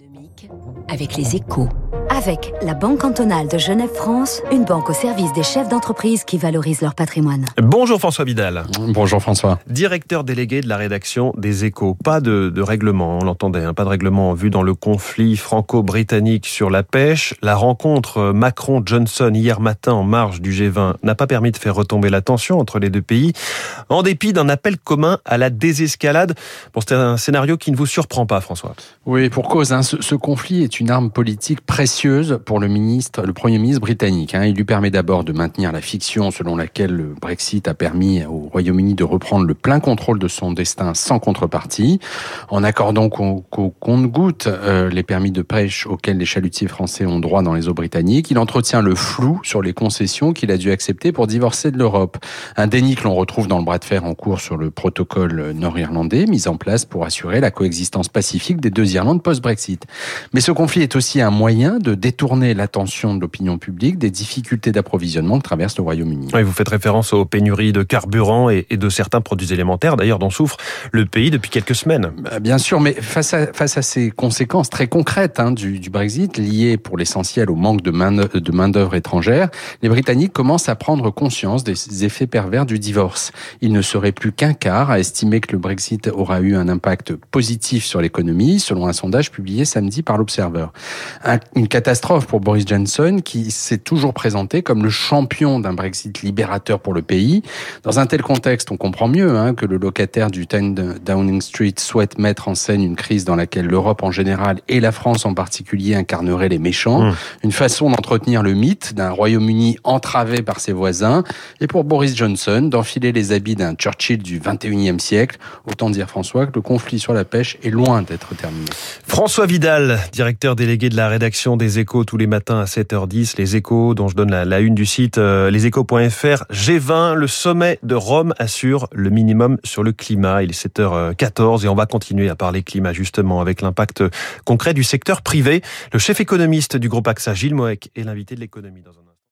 économique avec les échos. Avec la Banque cantonale de Genève-France, une banque au service des chefs d'entreprise qui valorisent leur patrimoine. Bonjour François Vidal. Bonjour François. Directeur délégué de la rédaction des échos. Pas de, de règlement, on l'entendait, hein, pas de règlement en vue dans le conflit franco-britannique sur la pêche. La rencontre Macron-Johnson hier matin en marge du G20 n'a pas permis de faire retomber la tension entre les deux pays, en dépit d'un appel commun à la désescalade. Bon, c'est un scénario qui ne vous surprend pas, François. Oui, pour cause. Hein, ce, conflit est une arme politique précieuse pour le Premier ministre britannique. Hein. Il lui permet d'abord de maintenir la fiction selon laquelle le Brexit a permis au Royaume-Uni de reprendre le plein contrôle de son destin sans contrepartie, en accordant qu'au compte-goutte euh, les permis de pêche auxquels les chalutiers français ont droit dans les eaux britanniques. Il entretient le flou sur les concessions qu'il a dû accepter pour divorcer de l'Europe. Un déni que l'on retrouve dans le bras de fer en cours sur le protocole nord-irlandais mis en place pour assurer la coexistence pacifique des deux Irlandes post-Brexit. Mais ce conflit est aussi un moyen de détourner l'attention de l'opinion publique des difficultés d'approvisionnement que traverse le Royaume-Uni. Oui, vous faites référence aux pénuries de carburant et, de certains produits élémentaires, d'ailleurs, dont souffre le pays depuis quelques semaines. Bah, bien sûr, mais face à, face à ces conséquences très concrètes hein, du, du, Brexit, liées pour l'essentiel au manque de main-d'œuvre étrangère, les Britanniques commencent à prendre conscience des effets pervers du divorce. Il ne serait plus qu'un quart à estimer que le Brexit aura eu un impact positif sur l'économie, selon un sondage publié samedi par l'Observer. Une catastrophe pour Boris Johnson qui s'est toujours présenté comme le champion d'un Brexit libérateur pour le pays. Dans un tel contexte, on comprend mieux hein, que le locataire du 10 Downing Street souhaite mettre en scène une crise dans laquelle l'Europe en général et la France en particulier incarneraient les méchants. Mmh. Une façon d'entretenir le mythe d'un Royaume-Uni entravé par ses voisins et pour Boris Johnson d'enfiler les habits d'un Churchill du 21e siècle. Autant dire François que le conflit sur la pêche est loin d'être terminé. François Vidal, directeur délégué de la rédaction des Échos tous les matins à 7h10. Les Échos, dont je donne la, une du site euh, leséchos.fr. G20, le sommet de Rome assure le minimum sur le climat. Il est 7h14 et on va continuer à parler climat justement avec l'impact concret du secteur privé. Le chef économiste du groupe AXA, Gilles Moek, est l'invité de l'économie dans un